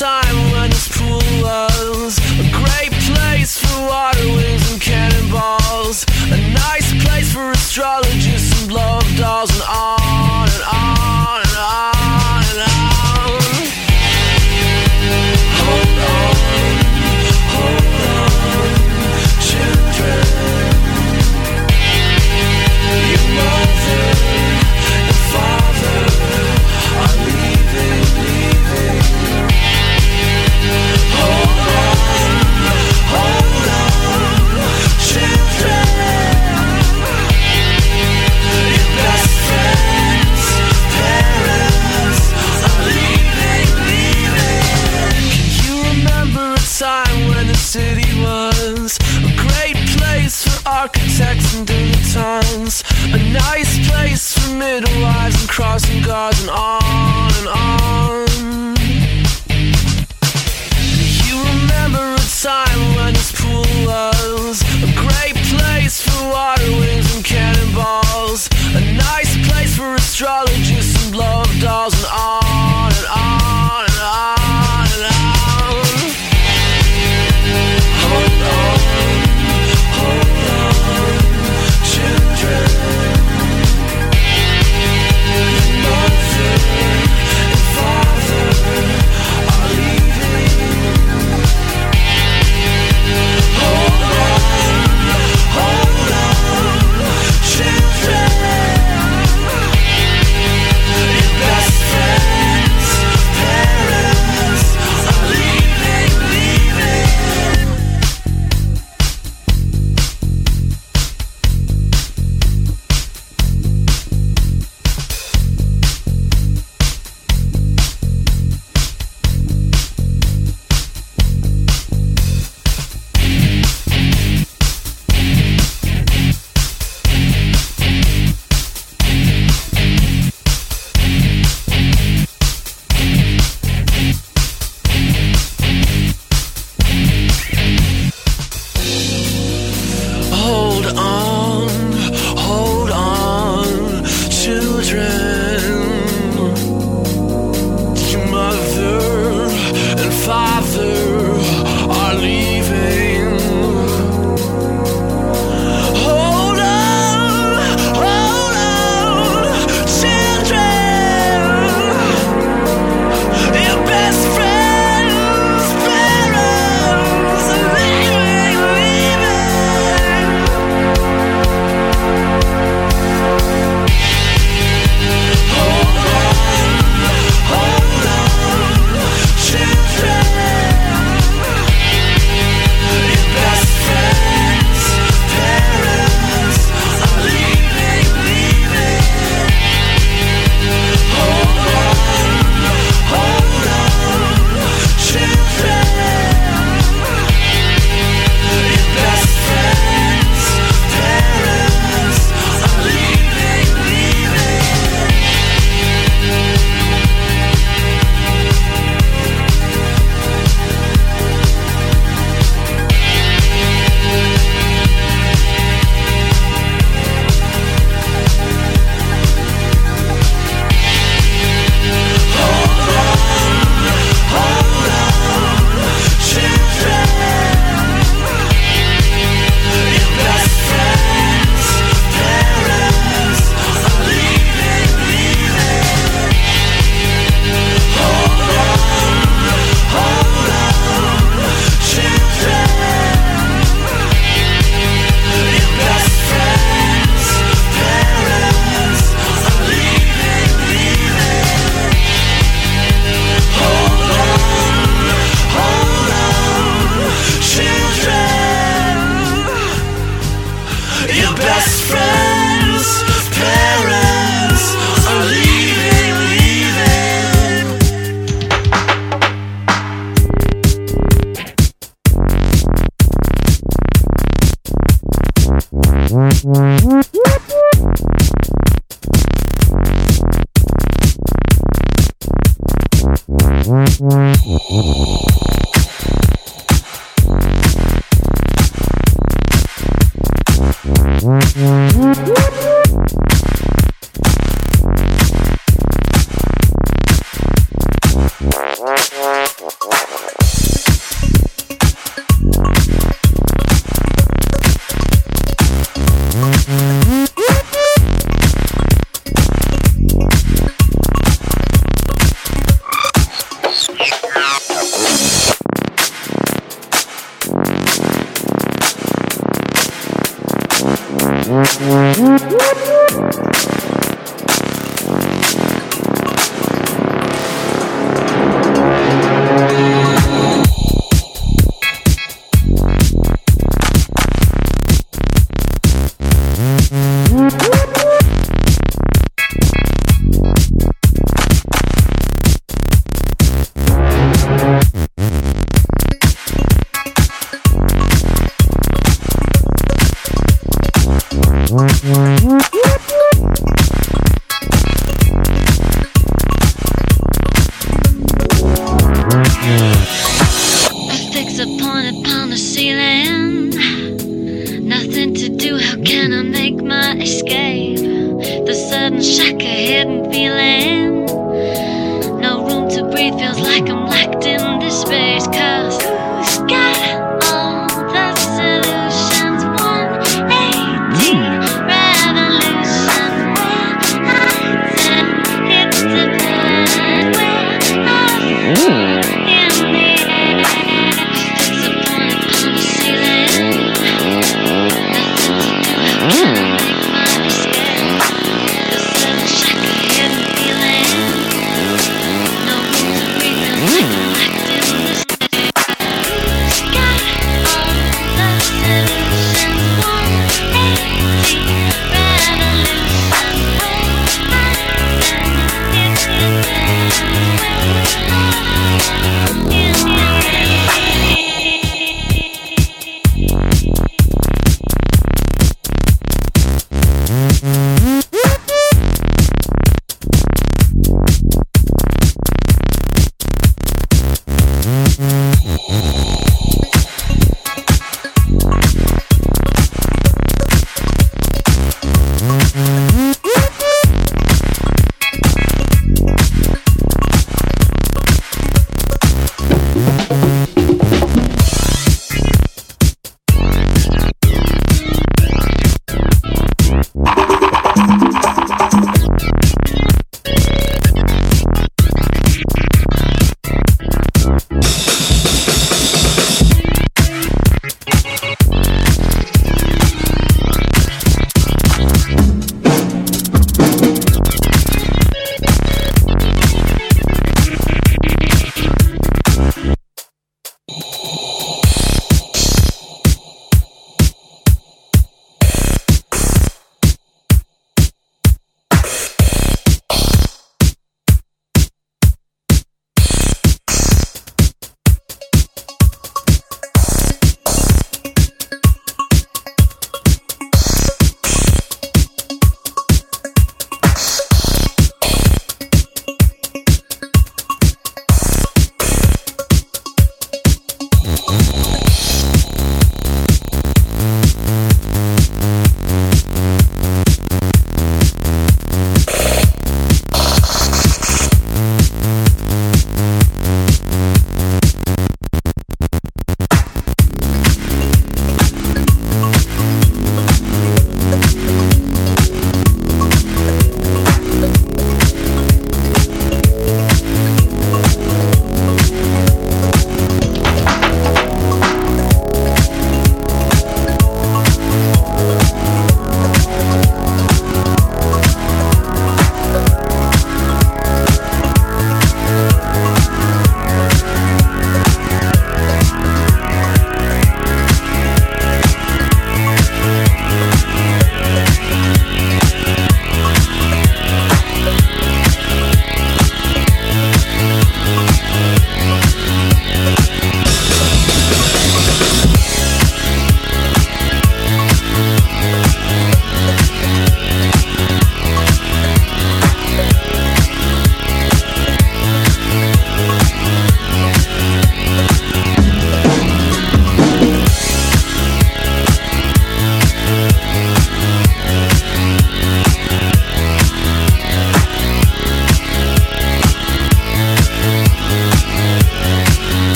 time when this pool was a great place for water wings and cannonballs. A nice place for astrologists and love dolls and on and on and on and on. Hold on, hold on, children. Your mother nice place for midwives and crossing guards and on and on. You remember a time when this pool was a great place for water wings and cannonballs, a nice place for astrologists and love dolls and on and on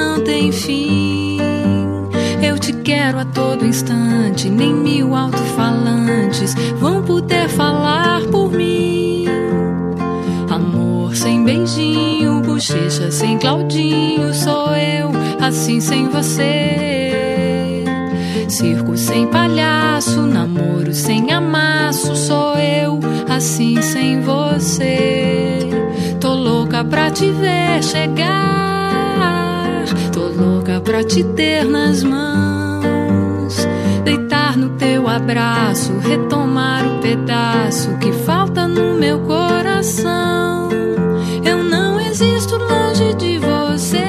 não tem fim, eu te quero a todo instante, nem mil alto-falantes vão poder falar por mim. Amor sem beijinho, bochecha sem Claudinho, sou eu, assim sem você. Circo sem palhaço, namoro sem amasso, sou eu, assim sem você. Tô louca pra te ver chegar, tô louca pra te ter nas mãos. Deitar no teu abraço, retomar o pedaço que falta no meu coração. Eu não existo longe de você,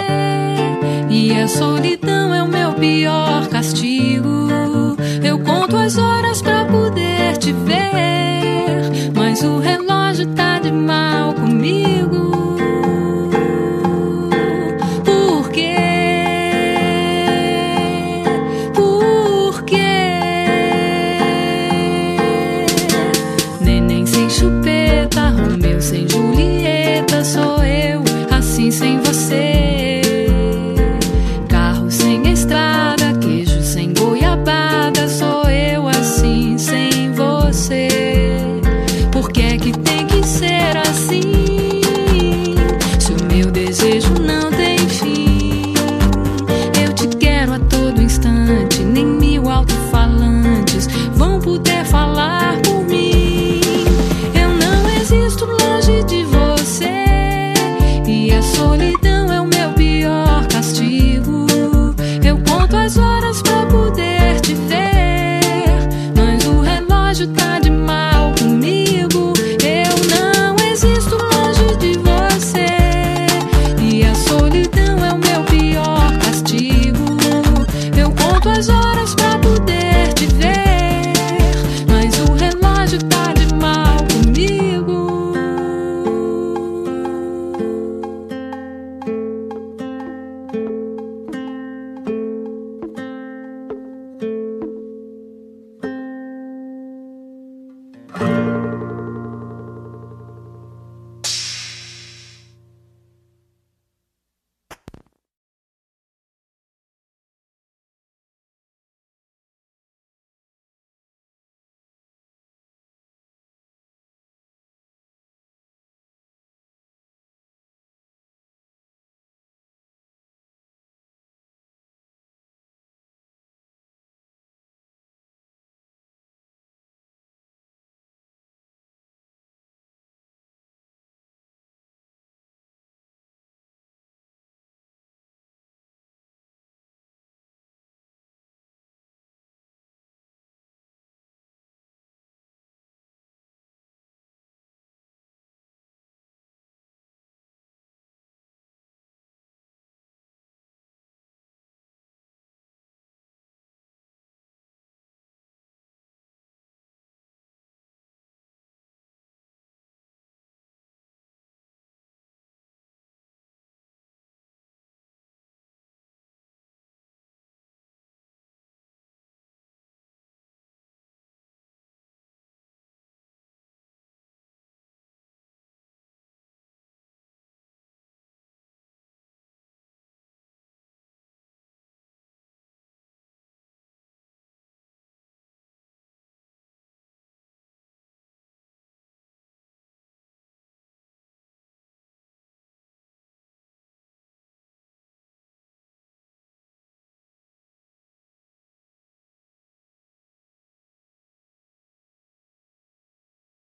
e a solidão é o meu pior castigo. Eu conto as horas pra poder te ver, mas o relógio tá de mal comigo.